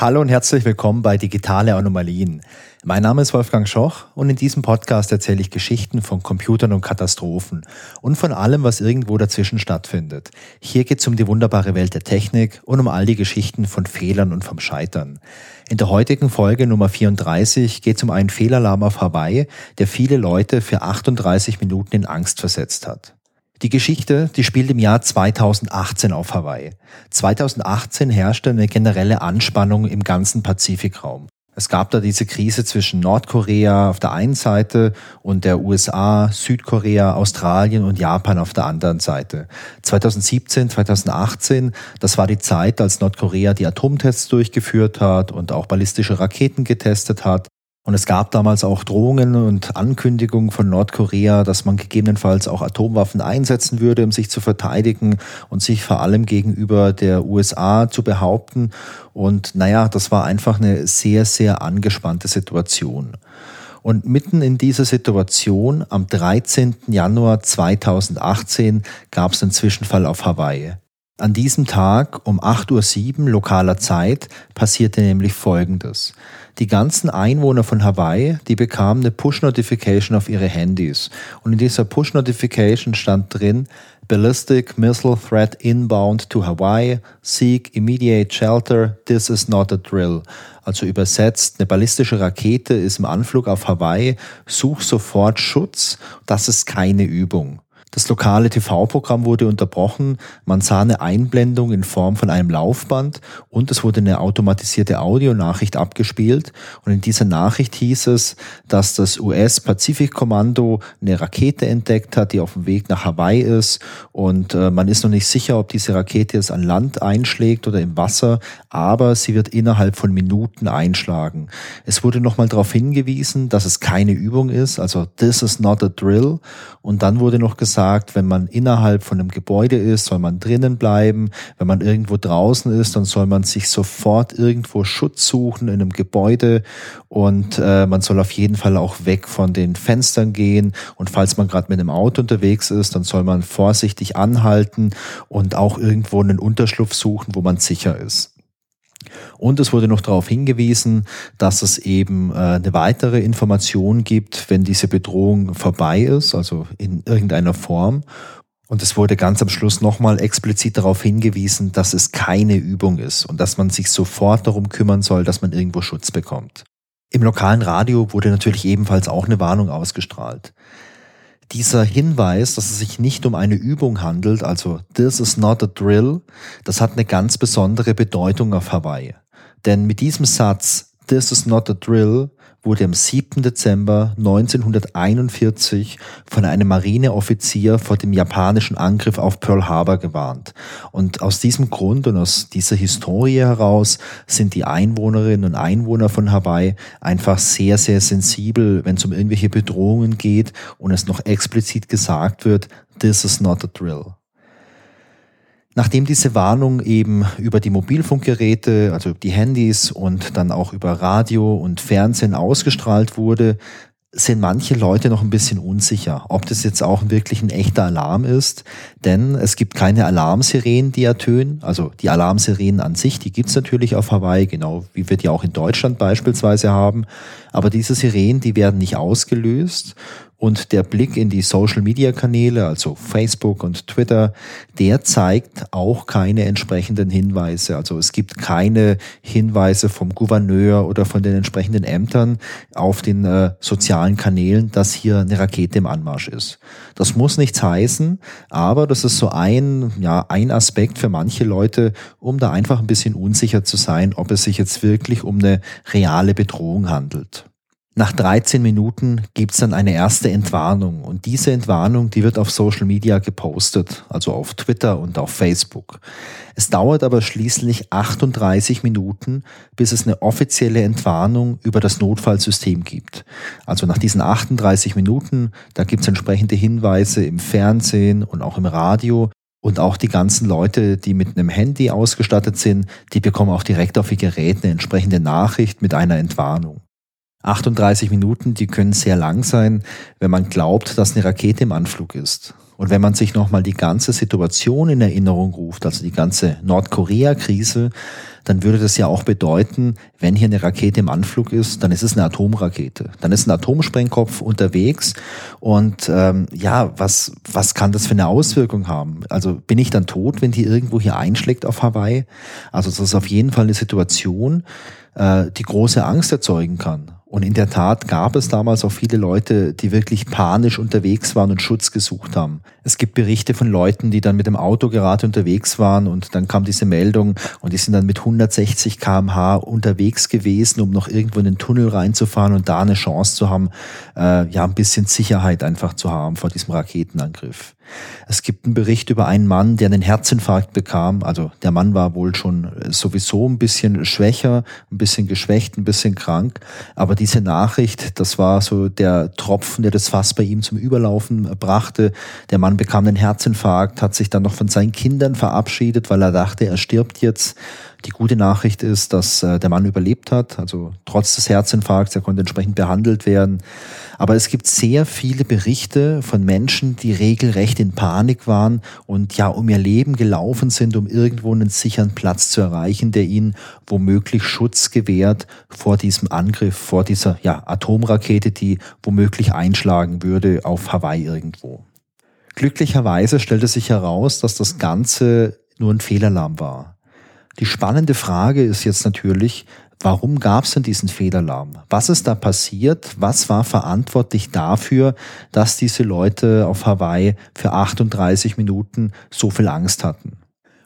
Hallo und herzlich willkommen bei Digitale Anomalien. Mein Name ist Wolfgang Schoch und in diesem Podcast erzähle ich Geschichten von Computern und Katastrophen und von allem, was irgendwo dazwischen stattfindet. Hier geht es um die wunderbare Welt der Technik und um all die Geschichten von Fehlern und vom Scheitern. In der heutigen Folge Nummer 34 geht es um einen Fehlalarm auf Hawaii, der viele Leute für 38 Minuten in Angst versetzt hat. Die Geschichte, die spielt im Jahr 2018 auf Hawaii. 2018 herrschte eine generelle Anspannung im ganzen Pazifikraum. Es gab da diese Krise zwischen Nordkorea auf der einen Seite und der USA, Südkorea, Australien und Japan auf der anderen Seite. 2017, 2018, das war die Zeit, als Nordkorea die Atomtests durchgeführt hat und auch ballistische Raketen getestet hat. Und es gab damals auch Drohungen und Ankündigungen von Nordkorea, dass man gegebenenfalls auch Atomwaffen einsetzen würde, um sich zu verteidigen und sich vor allem gegenüber der USA zu behaupten. Und naja, das war einfach eine sehr, sehr angespannte Situation. Und mitten in dieser Situation, am 13. Januar 2018, gab es einen Zwischenfall auf Hawaii. An diesem Tag um 8.07 Uhr lokaler Zeit passierte nämlich Folgendes. Die ganzen Einwohner von Hawaii, die bekamen eine Push-Notification auf ihre Handys. Und in dieser Push-Notification stand drin, Ballistic Missile Threat inbound to Hawaii, seek immediate shelter, this is not a drill. Also übersetzt, eine ballistische Rakete ist im Anflug auf Hawaii, such sofort Schutz, das ist keine Übung. Das lokale TV-Programm wurde unterbrochen, man sah eine Einblendung in Form von einem Laufband und es wurde eine automatisierte Audionachricht abgespielt. Und in dieser Nachricht hieß es, dass das US-Pazifikkommando eine Rakete entdeckt hat, die auf dem Weg nach Hawaii ist. Und äh, man ist noch nicht sicher, ob diese Rakete jetzt an Land einschlägt oder im Wasser, aber sie wird innerhalb von Minuten einschlagen. Es wurde nochmal darauf hingewiesen, dass es keine Übung ist, also this is not a drill. Und dann wurde noch gesagt, sagt, wenn man innerhalb von einem Gebäude ist, soll man drinnen bleiben. Wenn man irgendwo draußen ist, dann soll man sich sofort irgendwo Schutz suchen in einem Gebäude und äh, man soll auf jeden Fall auch weg von den Fenstern gehen. Und falls man gerade mit einem Auto unterwegs ist, dann soll man vorsichtig anhalten und auch irgendwo einen Unterschlupf suchen, wo man sicher ist. Und es wurde noch darauf hingewiesen, dass es eben äh, eine weitere Information gibt, wenn diese Bedrohung vorbei ist, also in irgendeiner Form. Und es wurde ganz am Schluss nochmal explizit darauf hingewiesen, dass es keine Übung ist und dass man sich sofort darum kümmern soll, dass man irgendwo Schutz bekommt. Im lokalen Radio wurde natürlich ebenfalls auch eine Warnung ausgestrahlt dieser Hinweis, dass es sich nicht um eine Übung handelt, also this is not a drill, das hat eine ganz besondere Bedeutung auf Hawaii. Denn mit diesem Satz, this is not a drill, wurde am 7. Dezember 1941 von einem Marineoffizier vor dem japanischen Angriff auf Pearl Harbor gewarnt. Und aus diesem Grund und aus dieser Historie heraus sind die Einwohnerinnen und Einwohner von Hawaii einfach sehr, sehr sensibel, wenn es um irgendwelche Bedrohungen geht und es noch explizit gesagt wird, this is not a drill. Nachdem diese Warnung eben über die Mobilfunkgeräte, also die Handys und dann auch über Radio und Fernsehen ausgestrahlt wurde, sind manche Leute noch ein bisschen unsicher, ob das jetzt auch wirklich ein echter Alarm ist, denn es gibt keine Alarmsirenen, die ertönen. Also die Alarmsirenen an sich, die gibt's natürlich auf Hawaii, genau wie wir die auch in Deutschland beispielsweise haben. Aber diese Sirenen, die werden nicht ausgelöst und der Blick in die Social-Media-Kanäle, also Facebook und Twitter, der zeigt auch keine entsprechenden Hinweise. Also es gibt keine Hinweise vom Gouverneur oder von den entsprechenden Ämtern auf den äh, sozialen Kanälen, dass hier eine Rakete im Anmarsch ist. Das muss nichts heißen, aber das ist so ein, ja, ein Aspekt für manche Leute, um da einfach ein bisschen unsicher zu sein, ob es sich jetzt wirklich um eine reale Bedrohung handelt. Nach 13 Minuten gibt's dann eine erste Entwarnung und diese Entwarnung, die wird auf Social Media gepostet, also auf Twitter und auf Facebook. Es dauert aber schließlich 38 Minuten, bis es eine offizielle Entwarnung über das Notfallsystem gibt. Also nach diesen 38 Minuten, da gibt's entsprechende Hinweise im Fernsehen und auch im Radio, und auch die ganzen Leute, die mit einem Handy ausgestattet sind, die bekommen auch direkt auf ihr Gerät eine entsprechende Nachricht mit einer Entwarnung. 38 Minuten, die können sehr lang sein, wenn man glaubt, dass eine Rakete im Anflug ist. Und wenn man sich nochmal die ganze Situation in Erinnerung ruft, also die ganze Nordkorea-Krise, dann würde das ja auch bedeuten, wenn hier eine Rakete im Anflug ist, dann ist es eine Atomrakete. Dann ist ein Atomsprengkopf unterwegs und ähm, ja, was, was kann das für eine Auswirkung haben? Also bin ich dann tot, wenn die irgendwo hier einschlägt auf Hawaii? Also das ist auf jeden Fall eine Situation, äh, die große Angst erzeugen kann. Und in der Tat gab es damals auch viele Leute, die wirklich panisch unterwegs waren und Schutz gesucht haben. Es gibt Berichte von Leuten, die dann mit dem Auto gerade unterwegs waren und dann kam diese Meldung und die sind dann mit 160 kmh unterwegs gewesen, um noch irgendwo in den Tunnel reinzufahren und da eine Chance zu haben, äh, ja, ein bisschen Sicherheit einfach zu haben vor diesem Raketenangriff. Es gibt einen Bericht über einen Mann, der einen Herzinfarkt bekam. Also der Mann war wohl schon sowieso ein bisschen schwächer, ein bisschen geschwächt, ein bisschen krank. Aber diese Nachricht, das war so der Tropfen, der das Fass bei ihm zum Überlaufen brachte. Der Mann bekam einen Herzinfarkt, hat sich dann noch von seinen Kindern verabschiedet, weil er dachte, er stirbt jetzt. Die gute Nachricht ist, dass äh, der Mann überlebt hat, also trotz des Herzinfarkts, er konnte entsprechend behandelt werden. Aber es gibt sehr viele Berichte von Menschen, die regelrecht in Panik waren und ja um ihr Leben gelaufen sind, um irgendwo einen sicheren Platz zu erreichen, der ihnen womöglich Schutz gewährt vor diesem Angriff, vor dieser ja, Atomrakete, die womöglich einschlagen würde auf Hawaii irgendwo. Glücklicherweise stellte sich heraus, dass das Ganze nur ein Fehlalarm war. Die spannende Frage ist jetzt natürlich, warum gab es denn diesen Fehlalarm? Was ist da passiert? Was war verantwortlich dafür, dass diese Leute auf Hawaii für 38 Minuten so viel Angst hatten?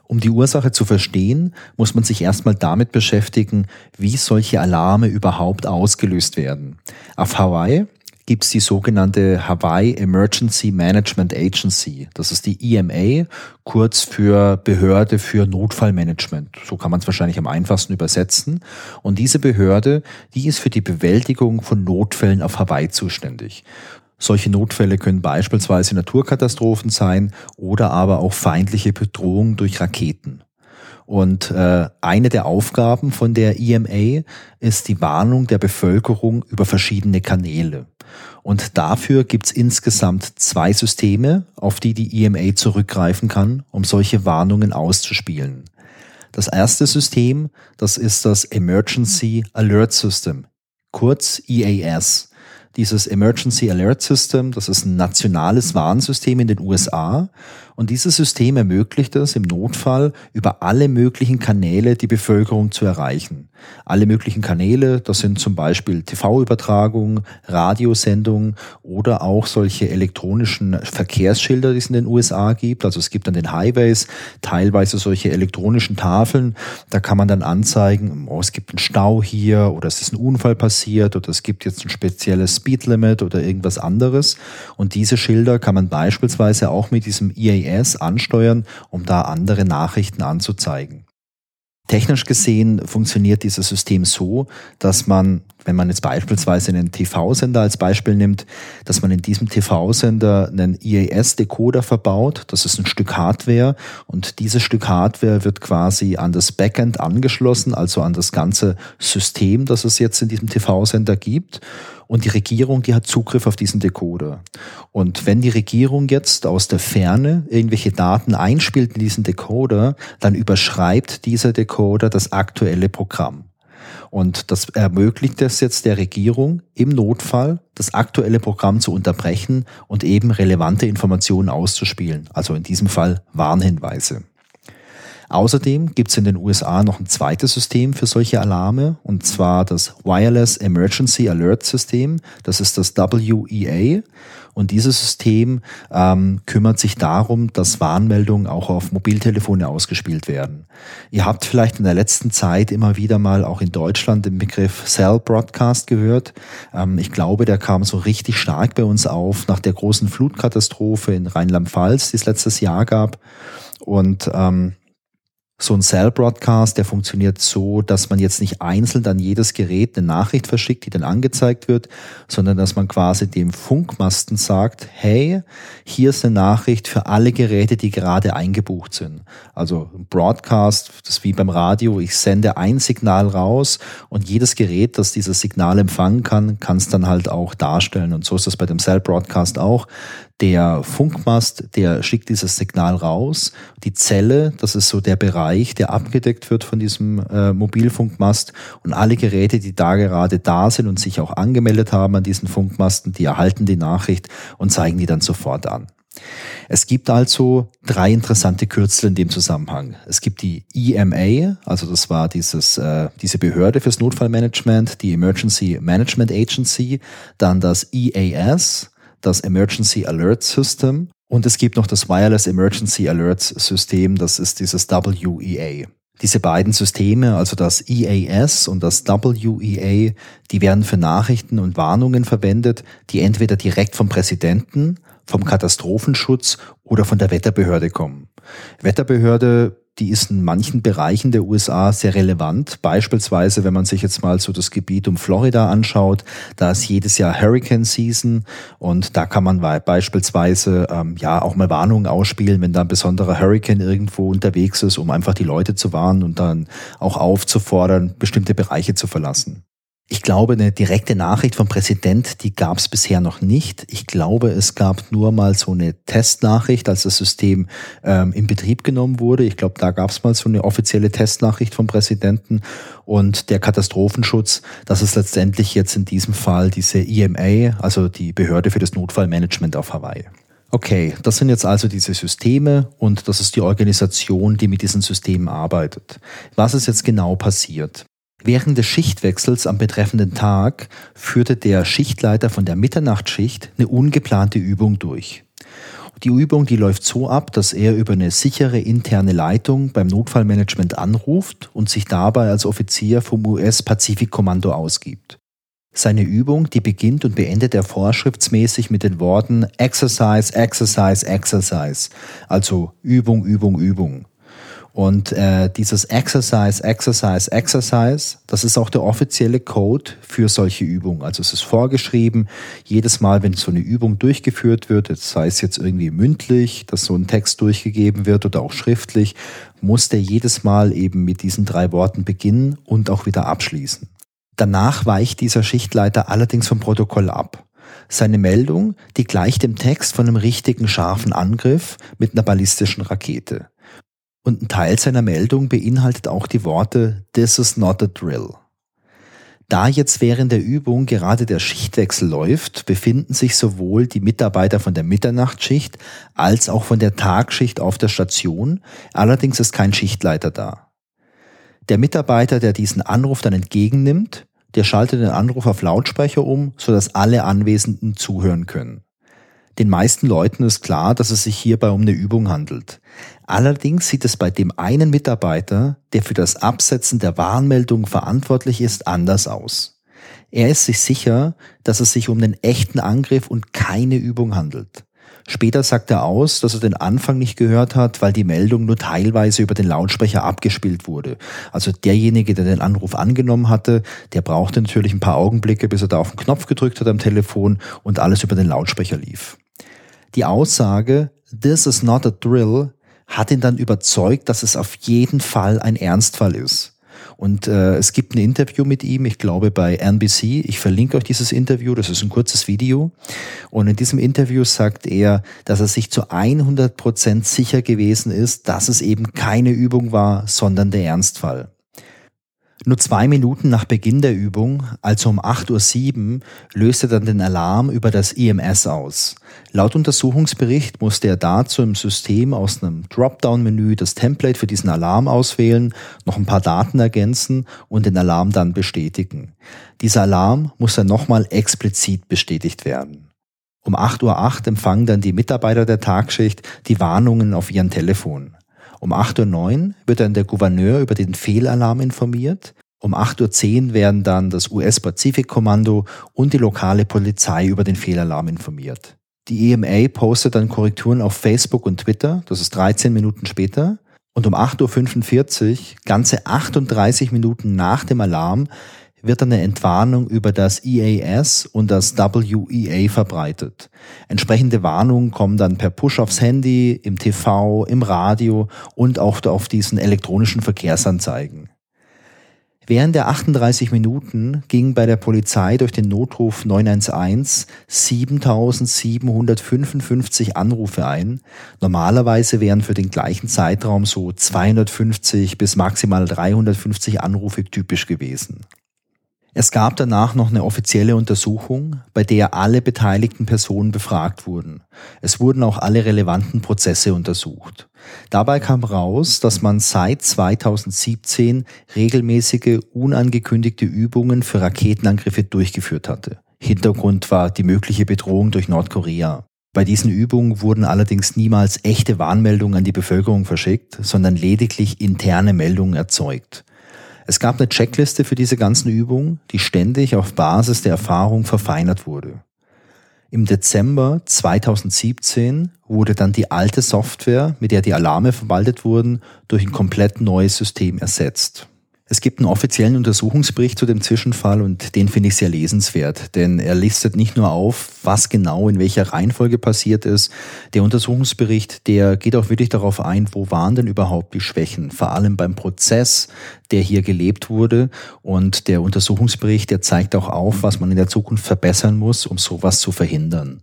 Um die Ursache zu verstehen, muss man sich erstmal damit beschäftigen, wie solche Alarme überhaupt ausgelöst werden. Auf Hawaii gibt es die sogenannte Hawaii Emergency Management Agency. Das ist die EMA, kurz für Behörde für Notfallmanagement. So kann man es wahrscheinlich am einfachsten übersetzen. Und diese Behörde, die ist für die Bewältigung von Notfällen auf Hawaii zuständig. Solche Notfälle können beispielsweise Naturkatastrophen sein oder aber auch feindliche Bedrohung durch Raketen. Und äh, eine der Aufgaben von der EMA ist die Warnung der Bevölkerung über verschiedene Kanäle. Und dafür gibt's insgesamt zwei Systeme, auf die die EMA zurückgreifen kann, um solche Warnungen auszuspielen. Das erste System, das ist das Emergency Alert System, kurz EAS. Dieses Emergency Alert System, das ist ein nationales Warnsystem in den USA und dieses System ermöglicht es im Notfall über alle möglichen Kanäle die Bevölkerung zu erreichen. Alle möglichen Kanäle, das sind zum Beispiel TV-Übertragungen, Radiosendungen oder auch solche elektronischen Verkehrsschilder, die es in den USA gibt. Also es gibt an den Highways teilweise solche elektronischen Tafeln. Da kann man dann anzeigen, oh, es gibt einen Stau hier oder es ist ein Unfall passiert oder es gibt jetzt ein spezielles Speedlimit oder irgendwas anderes. Und diese Schilder kann man beispielsweise auch mit diesem EAS ansteuern, um da andere Nachrichten anzuzeigen. Technisch gesehen funktioniert dieses System so, dass man, wenn man jetzt beispielsweise einen TV-Sender als Beispiel nimmt, dass man in diesem TV-Sender einen EAS-Decoder verbaut. Das ist ein Stück Hardware und dieses Stück Hardware wird quasi an das Backend angeschlossen, also an das ganze System, das es jetzt in diesem TV-Sender gibt. Und die Regierung, die hat Zugriff auf diesen Decoder. Und wenn die Regierung jetzt aus der Ferne irgendwelche Daten einspielt in diesen Decoder, dann überschreibt dieser Decoder das aktuelle Programm. Und das ermöglicht es jetzt der Regierung im Notfall, das aktuelle Programm zu unterbrechen und eben relevante Informationen auszuspielen. Also in diesem Fall Warnhinweise. Außerdem gibt es in den USA noch ein zweites System für solche Alarme, und zwar das Wireless Emergency Alert System. Das ist das WEA. Und dieses System ähm, kümmert sich darum, dass Warnmeldungen auch auf Mobiltelefone ausgespielt werden. Ihr habt vielleicht in der letzten Zeit immer wieder mal auch in Deutschland den Begriff Cell Broadcast gehört. Ähm, ich glaube, der kam so richtig stark bei uns auf nach der großen Flutkatastrophe in Rheinland-Pfalz, die es letztes Jahr gab. Und ähm, so ein Cell-Broadcast, der funktioniert so, dass man jetzt nicht einzeln an jedes Gerät eine Nachricht verschickt, die dann angezeigt wird, sondern dass man quasi dem Funkmasten sagt, hey, hier ist eine Nachricht für alle Geräte, die gerade eingebucht sind. Also Broadcast, das ist wie beim Radio, ich sende ein Signal raus und jedes Gerät, das dieses Signal empfangen kann, kann es dann halt auch darstellen. Und so ist das bei dem Cell-Broadcast auch Der Funkmast, der schickt dieses Signal raus. Die Zelle, das ist so der Bereich, der abgedeckt wird von diesem äh, Mobilfunkmast. Und alle Geräte, die da gerade da sind und sich auch angemeldet haben an diesen Funkmasten, die erhalten die Nachricht und zeigen die dann sofort an. Es gibt also drei interessante Kürzel in dem Zusammenhang. Es gibt die EMA, also das war dieses, äh, diese Behörde fürs Notfallmanagement, die Emergency Management Agency, dann das EAS, das Emergency Alert System und es gibt noch das Wireless Emergency Alerts System, das ist dieses WEA. Diese beiden Systeme, also das EAS und das WEA, die werden für Nachrichten und Warnungen verwendet, die entweder direkt vom Präsidenten vom Katastrophenschutz oder von der Wetterbehörde kommen. Wetterbehörde, die ist in manchen Bereichen der USA sehr relevant. Beispielsweise, wenn man sich jetzt mal so das Gebiet um Florida anschaut, da ist jedes Jahr Hurricane Season und da kann man beispielsweise ähm, ja auch mal Warnungen ausspielen, wenn da ein besonderer Hurricane irgendwo unterwegs ist, um einfach die Leute zu warnen und dann auch aufzufordern, bestimmte Bereiche zu verlassen. Ich glaube, eine direkte Nachricht vom Präsident, die gab es bisher noch nicht. Ich glaube, es gab nur mal so eine Testnachricht, als das System ähm, in Betrieb genommen wurde. Ich glaube, da gab es mal so eine offizielle Testnachricht vom Präsidenten. Und der Katastrophenschutz, das ist letztendlich jetzt in diesem Fall diese EMA, also die Behörde für das Notfallmanagement auf Hawaii. Okay, das sind jetzt also diese Systeme und das ist die Organisation, die mit diesen Systemen arbeitet. Was ist jetzt genau passiert? Während des Schichtwechsels am betreffenden Tag führte der Schichtleiter von der Mitternachtsschicht eine ungeplante Übung durch. Die Übung, die läuft so ab, dass er über eine sichere interne Leitung beim Notfallmanagement anruft und sich dabei als Offizier vom US-Pazifikkommando ausgibt. Seine Übung, die beginnt und beendet er vorschriftsmäßig mit den Worten Exercise, Exercise, Exercise, also Übung, Übung, Übung. Und äh, dieses Exercise, Exercise, Exercise, das ist auch der offizielle Code für solche Übungen. Also es ist vorgeschrieben, jedes Mal, wenn so eine Übung durchgeführt wird, sei es jetzt irgendwie mündlich, dass so ein Text durchgegeben wird oder auch schriftlich, muss der jedes Mal eben mit diesen drei Worten beginnen und auch wieder abschließen. Danach weicht dieser Schichtleiter allerdings vom Protokoll ab. Seine Meldung, die gleicht dem Text von einem richtigen scharfen Angriff mit einer ballistischen Rakete. Und ein Teil seiner Meldung beinhaltet auch die Worte This is not a drill. Da jetzt während der Übung gerade der Schichtwechsel läuft, befinden sich sowohl die Mitarbeiter von der Mitternachtsschicht als auch von der Tagschicht auf der Station, allerdings ist kein Schichtleiter da. Der Mitarbeiter, der diesen Anruf dann entgegennimmt, der schaltet den Anruf auf Lautsprecher um, sodass alle Anwesenden zuhören können. Den meisten Leuten ist klar, dass es sich hierbei um eine Übung handelt. Allerdings sieht es bei dem einen Mitarbeiter, der für das Absetzen der Warnmeldung verantwortlich ist, anders aus. Er ist sich sicher, dass es sich um einen echten Angriff und keine Übung handelt. Später sagt er aus, dass er den Anfang nicht gehört hat, weil die Meldung nur teilweise über den Lautsprecher abgespielt wurde. Also derjenige, der den Anruf angenommen hatte, der brauchte natürlich ein paar Augenblicke, bis er da auf den Knopf gedrückt hat am Telefon und alles über den Lautsprecher lief. Die Aussage, this is not a drill, hat ihn dann überzeugt, dass es auf jeden Fall ein Ernstfall ist. Und äh, es gibt ein Interview mit ihm, ich glaube bei NBC. Ich verlinke euch dieses Interview, das ist ein kurzes Video. Und in diesem Interview sagt er, dass er sich zu 100 Prozent sicher gewesen ist, dass es eben keine Übung war, sondern der Ernstfall. Nur zwei Minuten nach Beginn der Übung, also um 8.07 Uhr, löste dann den Alarm über das IMS aus. Laut Untersuchungsbericht musste er dazu im System aus einem Dropdown-Menü das Template für diesen Alarm auswählen, noch ein paar Daten ergänzen und den Alarm dann bestätigen. Dieser Alarm muss dann nochmal explizit bestätigt werden. Um 8.08 Uhr empfangen dann die Mitarbeiter der Tagschicht die Warnungen auf ihren Telefon. Um 8.09 Uhr wird dann der Gouverneur über den Fehlalarm informiert. Um 8.10 Uhr werden dann das US-Pazifikkommando und die lokale Polizei über den Fehlalarm informiert. Die EMA postet dann Korrekturen auf Facebook und Twitter, das ist 13 Minuten später. Und um 8.45 Uhr, ganze 38 Minuten nach dem Alarm, wird eine Entwarnung über das EAS und das WEA verbreitet. Entsprechende Warnungen kommen dann per Push aufs Handy, im TV, im Radio und auch auf diesen elektronischen Verkehrsanzeigen. Während der 38 Minuten gingen bei der Polizei durch den Notruf 911 7755 Anrufe ein. Normalerweise wären für den gleichen Zeitraum so 250 bis maximal 350 Anrufe typisch gewesen. Es gab danach noch eine offizielle Untersuchung, bei der alle beteiligten Personen befragt wurden. Es wurden auch alle relevanten Prozesse untersucht. Dabei kam raus, dass man seit 2017 regelmäßige unangekündigte Übungen für Raketenangriffe durchgeführt hatte. Hintergrund war die mögliche Bedrohung durch Nordkorea. Bei diesen Übungen wurden allerdings niemals echte Warnmeldungen an die Bevölkerung verschickt, sondern lediglich interne Meldungen erzeugt. Es gab eine Checkliste für diese ganzen Übungen, die ständig auf Basis der Erfahrung verfeinert wurde. Im Dezember 2017 wurde dann die alte Software, mit der die Alarme verwaltet wurden, durch ein komplett neues System ersetzt. Es gibt einen offiziellen Untersuchungsbericht zu dem Zwischenfall und den finde ich sehr lesenswert, denn er listet nicht nur auf, was genau in welcher Reihenfolge passiert ist. Der Untersuchungsbericht, der geht auch wirklich darauf ein, wo waren denn überhaupt die Schwächen, vor allem beim Prozess, der hier gelebt wurde. Und der Untersuchungsbericht, der zeigt auch auf, was man in der Zukunft verbessern muss, um sowas zu verhindern.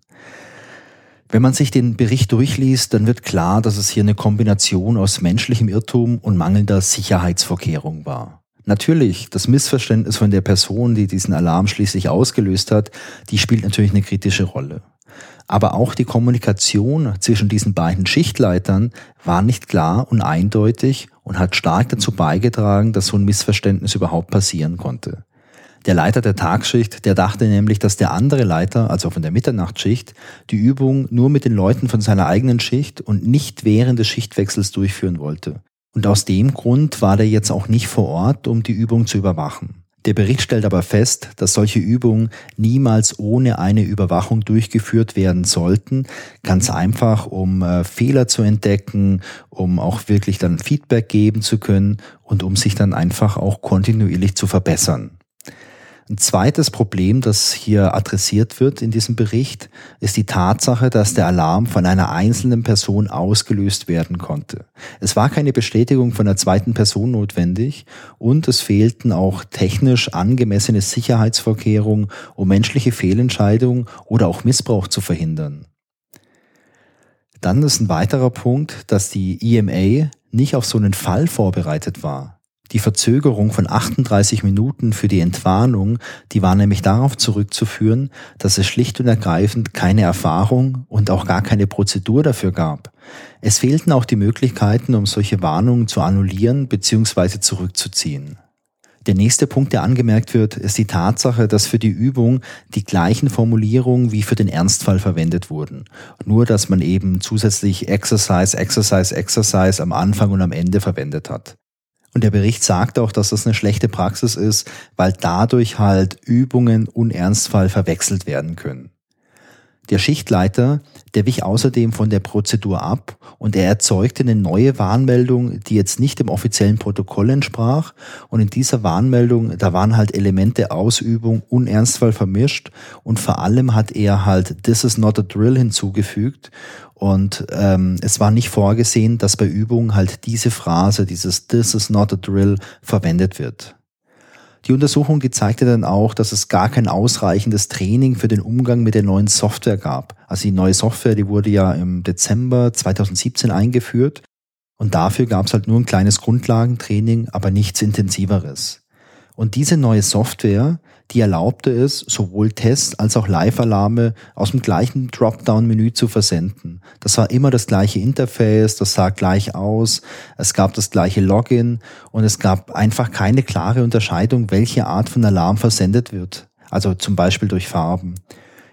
Wenn man sich den Bericht durchliest, dann wird klar, dass es hier eine Kombination aus menschlichem Irrtum und mangelnder Sicherheitsvorkehrung war. Natürlich, das Missverständnis von der Person, die diesen Alarm schließlich ausgelöst hat, die spielt natürlich eine kritische Rolle. Aber auch die Kommunikation zwischen diesen beiden Schichtleitern war nicht klar und eindeutig und hat stark dazu beigetragen, dass so ein Missverständnis überhaupt passieren konnte. Der Leiter der Tagschicht, der dachte nämlich, dass der andere Leiter, also von der Mitternachtsschicht, die Übung nur mit den Leuten von seiner eigenen Schicht und nicht während des Schichtwechsels durchführen wollte. Und aus dem Grund war der jetzt auch nicht vor Ort, um die Übung zu überwachen. Der Bericht stellt aber fest, dass solche Übungen niemals ohne eine Überwachung durchgeführt werden sollten, ganz einfach, um äh, Fehler zu entdecken, um auch wirklich dann Feedback geben zu können und um sich dann einfach auch kontinuierlich zu verbessern. Ein zweites Problem, das hier adressiert wird in diesem Bericht, ist die Tatsache, dass der Alarm von einer einzelnen Person ausgelöst werden konnte. Es war keine Bestätigung von einer zweiten Person notwendig und es fehlten auch technisch angemessene Sicherheitsvorkehrungen, um menschliche Fehlentscheidungen oder auch Missbrauch zu verhindern. Dann ist ein weiterer Punkt, dass die EMA nicht auf so einen Fall vorbereitet war. Die Verzögerung von 38 Minuten für die Entwarnung, die war nämlich darauf zurückzuführen, dass es schlicht und ergreifend keine Erfahrung und auch gar keine Prozedur dafür gab. Es fehlten auch die Möglichkeiten, um solche Warnungen zu annullieren bzw. zurückzuziehen. Der nächste Punkt, der angemerkt wird, ist die Tatsache, dass für die Übung die gleichen Formulierungen wie für den Ernstfall verwendet wurden. Nur, dass man eben zusätzlich Exercise, Exercise, Exercise am Anfang und am Ende verwendet hat. Und der Bericht sagt auch, dass das eine schlechte Praxis ist, weil dadurch halt Übungen und Ernstfall verwechselt werden können. Der Schichtleiter, der wich außerdem von der Prozedur ab und er erzeugte eine neue Warnmeldung, die jetzt nicht dem offiziellen Protokoll entsprach. Und in dieser Warnmeldung, da waren halt Elemente Ausübung und Ernstfall vermischt und vor allem hat er halt This is not a drill hinzugefügt und ähm, es war nicht vorgesehen, dass bei Übungen halt diese Phrase, dieses This is not a drill verwendet wird. Die Untersuchung, die zeigte dann auch, dass es gar kein ausreichendes Training für den Umgang mit der neuen Software gab. Also die neue Software, die wurde ja im Dezember 2017 eingeführt und dafür gab es halt nur ein kleines Grundlagentraining, aber nichts Intensiveres. Und diese neue Software, die erlaubte es, sowohl Tests als auch Live-Alarme aus dem gleichen Dropdown-Menü zu versenden. Das war immer das gleiche Interface, das sah gleich aus, es gab das gleiche Login und es gab einfach keine klare Unterscheidung, welche Art von Alarm versendet wird. Also zum Beispiel durch Farben.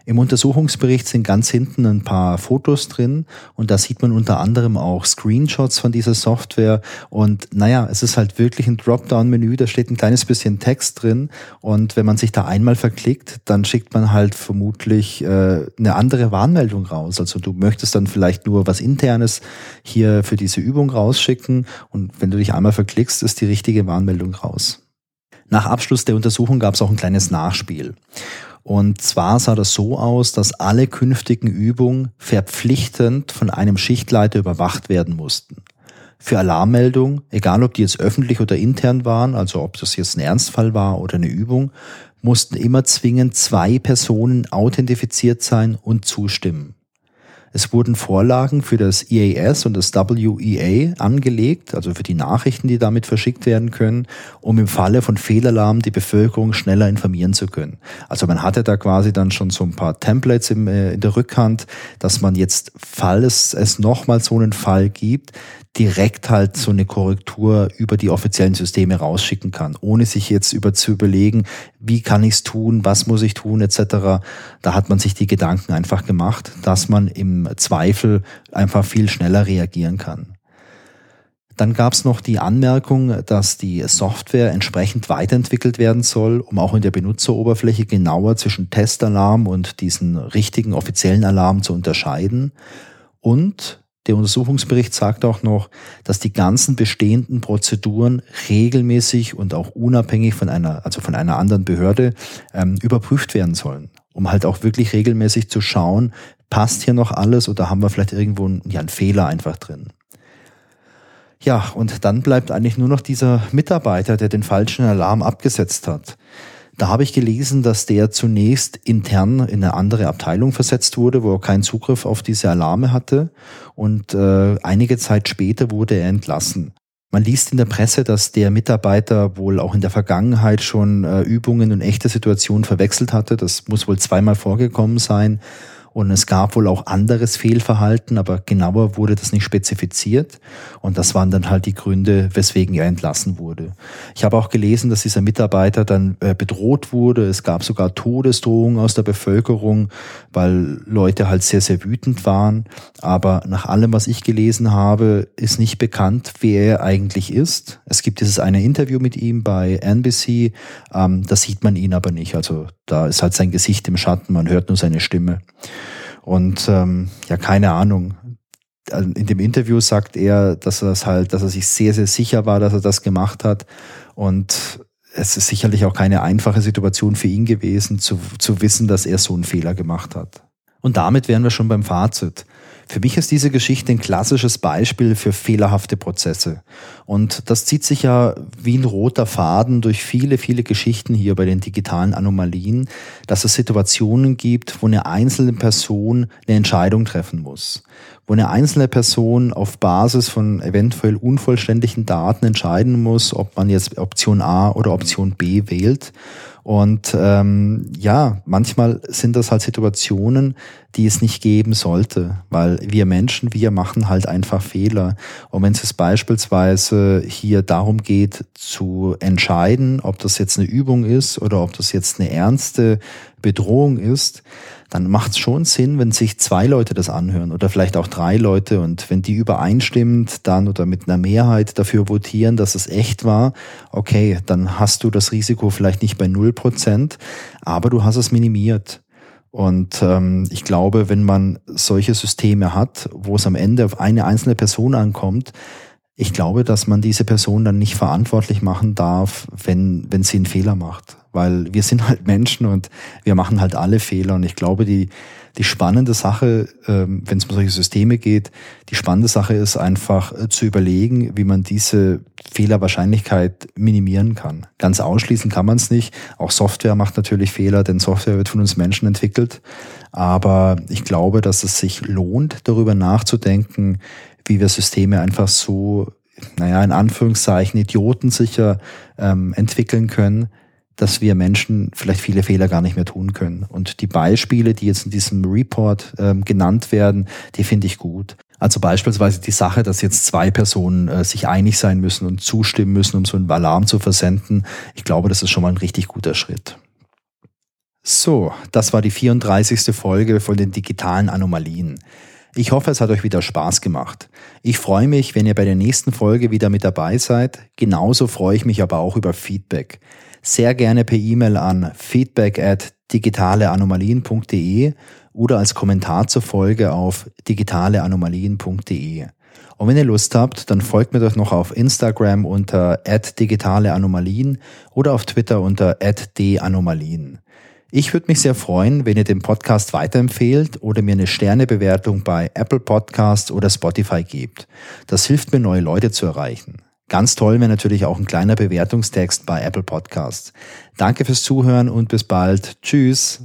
Im Untersuchungsbericht sind ganz hinten ein paar Fotos drin und da sieht man unter anderem auch Screenshots von dieser Software und naja, es ist halt wirklich ein Dropdown-Menü, da steht ein kleines bisschen Text drin und wenn man sich da einmal verklickt, dann schickt man halt vermutlich äh, eine andere Warnmeldung raus. Also du möchtest dann vielleicht nur was Internes hier für diese Übung rausschicken und wenn du dich einmal verklickst, ist die richtige Warnmeldung raus. Nach Abschluss der Untersuchung gab es auch ein kleines Nachspiel. Und zwar sah das so aus, dass alle künftigen Übungen verpflichtend von einem Schichtleiter überwacht werden mussten. Für Alarmmeldungen, egal ob die jetzt öffentlich oder intern waren, also ob das jetzt ein Ernstfall war oder eine Übung, mussten immer zwingend zwei Personen authentifiziert sein und zustimmen. Es wurden Vorlagen für das EAS und das WEA angelegt, also für die Nachrichten, die damit verschickt werden können, um im Falle von Fehlalarm die Bevölkerung schneller informieren zu können. Also man hatte da quasi dann schon so ein paar Templates im, äh, in der Rückhand, dass man jetzt, falls es nochmal so einen Fall gibt, direkt halt so eine Korrektur über die offiziellen Systeme rausschicken kann, ohne sich jetzt über zu überlegen, wie kann ich es tun, was muss ich tun, etc. Da hat man sich die Gedanken einfach gemacht, dass man im Zweifel einfach viel schneller reagieren kann. Dann gab es noch die Anmerkung, dass die Software entsprechend weiterentwickelt werden soll, um auch in der Benutzeroberfläche genauer zwischen Testalarm und diesen richtigen offiziellen Alarm zu unterscheiden. Und der Untersuchungsbericht sagt auch noch, dass die ganzen bestehenden Prozeduren regelmäßig und auch unabhängig von einer, also von einer anderen Behörde ähm, überprüft werden sollen, um halt auch wirklich regelmäßig zu schauen, passt hier noch alles oder haben wir vielleicht irgendwo einen, ja, einen Fehler einfach drin. Ja, und dann bleibt eigentlich nur noch dieser Mitarbeiter, der den falschen Alarm abgesetzt hat. Da habe ich gelesen, dass der zunächst intern in eine andere Abteilung versetzt wurde, wo er keinen Zugriff auf diese Alarme hatte. Und äh, einige Zeit später wurde er entlassen. Man liest in der Presse, dass der Mitarbeiter wohl auch in der Vergangenheit schon äh, Übungen und echte Situationen verwechselt hatte. Das muss wohl zweimal vorgekommen sein. Und es gab wohl auch anderes Fehlverhalten, aber genauer wurde das nicht spezifiziert. Und das waren dann halt die Gründe, weswegen er entlassen wurde. Ich habe auch gelesen, dass dieser Mitarbeiter dann äh, bedroht wurde. Es gab sogar Todesdrohungen aus der Bevölkerung, weil Leute halt sehr, sehr wütend waren. Aber nach allem, was ich gelesen habe, ist nicht bekannt, wer er eigentlich ist. Es gibt dieses eine Interview mit ihm bei NBC. Ähm, da sieht man ihn aber nicht. Also da ist halt sein Gesicht im Schatten, man hört nur seine Stimme. Und ähm, ja, keine Ahnung. Also in dem Interview sagt er, dass er das halt, dass er sich sehr, sehr sicher war, dass er das gemacht hat. Und es ist sicherlich auch keine einfache Situation für ihn gewesen, zu, zu wissen, dass er so einen Fehler gemacht hat. Und damit wären wir schon beim Fazit. Für mich ist diese Geschichte ein klassisches Beispiel für fehlerhafte Prozesse. Und das zieht sich ja wie ein roter Faden durch viele, viele Geschichten hier bei den digitalen Anomalien, dass es Situationen gibt, wo eine einzelne Person eine Entscheidung treffen muss. Wo eine einzelne Person auf Basis von eventuell unvollständigen Daten entscheiden muss, ob man jetzt Option A oder Option B wählt. Und ähm, ja, manchmal sind das halt Situationen, die es nicht geben sollte, weil wir Menschen, wir machen halt einfach Fehler. Und wenn es beispielsweise hier darum geht zu entscheiden, ob das jetzt eine Übung ist oder ob das jetzt eine ernste Bedrohung ist, dann macht es schon Sinn, wenn sich zwei Leute das anhören oder vielleicht auch drei Leute und wenn die übereinstimmend dann oder mit einer Mehrheit dafür votieren, dass es echt war, okay, dann hast du das Risiko vielleicht nicht bei null Prozent, aber du hast es minimiert. Und ähm, ich glaube, wenn man solche Systeme hat, wo es am Ende auf eine einzelne Person ankommt, ich glaube, dass man diese Person dann nicht verantwortlich machen darf, wenn, wenn sie einen Fehler macht. Weil wir sind halt Menschen und wir machen halt alle Fehler. Und ich glaube, die, die spannende Sache, ähm, wenn es um solche Systeme geht, die spannende Sache ist einfach äh, zu überlegen, wie man diese Fehlerwahrscheinlichkeit minimieren kann. Ganz ausschließen kann man es nicht. Auch Software macht natürlich Fehler, denn Software wird von uns Menschen entwickelt. Aber ich glaube, dass es sich lohnt, darüber nachzudenken, wie wir Systeme einfach so, naja, in Anführungszeichen idiotensicher ähm, entwickeln können, dass wir Menschen vielleicht viele Fehler gar nicht mehr tun können. Und die Beispiele, die jetzt in diesem Report ähm, genannt werden, die finde ich gut. Also beispielsweise die Sache, dass jetzt zwei Personen äh, sich einig sein müssen und zustimmen müssen, um so einen Alarm zu versenden. Ich glaube, das ist schon mal ein richtig guter Schritt. So, das war die 34. Folge von den digitalen Anomalien. Ich hoffe, es hat euch wieder Spaß gemacht. Ich freue mich, wenn ihr bei der nächsten Folge wieder mit dabei seid. Genauso freue ich mich aber auch über Feedback. Sehr gerne per E-Mail an feedback at digitaleanomalien.de oder als Kommentar zur Folge auf digitaleanomalien.de. Und wenn ihr Lust habt, dann folgt mir doch noch auf Instagram unter digitaleanomalien oder auf Twitter unter @danomalien. Ich würde mich sehr freuen, wenn ihr den Podcast weiterempfehlt oder mir eine Sternebewertung bei Apple Podcasts oder Spotify gebt. Das hilft mir, neue Leute zu erreichen. Ganz toll wäre natürlich auch ein kleiner Bewertungstext bei Apple Podcasts. Danke fürs Zuhören und bis bald. Tschüss.